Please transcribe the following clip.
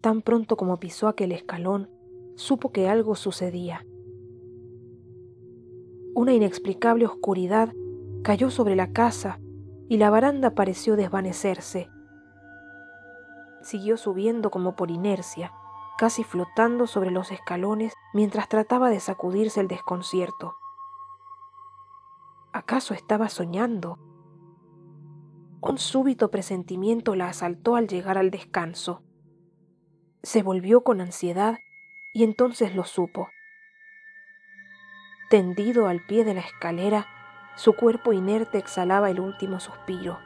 Tan pronto como pisó aquel escalón, supo que algo sucedía. Una inexplicable oscuridad cayó sobre la casa y la baranda pareció desvanecerse. Siguió subiendo como por inercia, casi flotando sobre los escalones mientras trataba de sacudirse el desconcierto. ¿Acaso estaba soñando? Un súbito presentimiento la asaltó al llegar al descanso. Se volvió con ansiedad y entonces lo supo. Tendido al pie de la escalera, su cuerpo inerte exhalaba el último suspiro.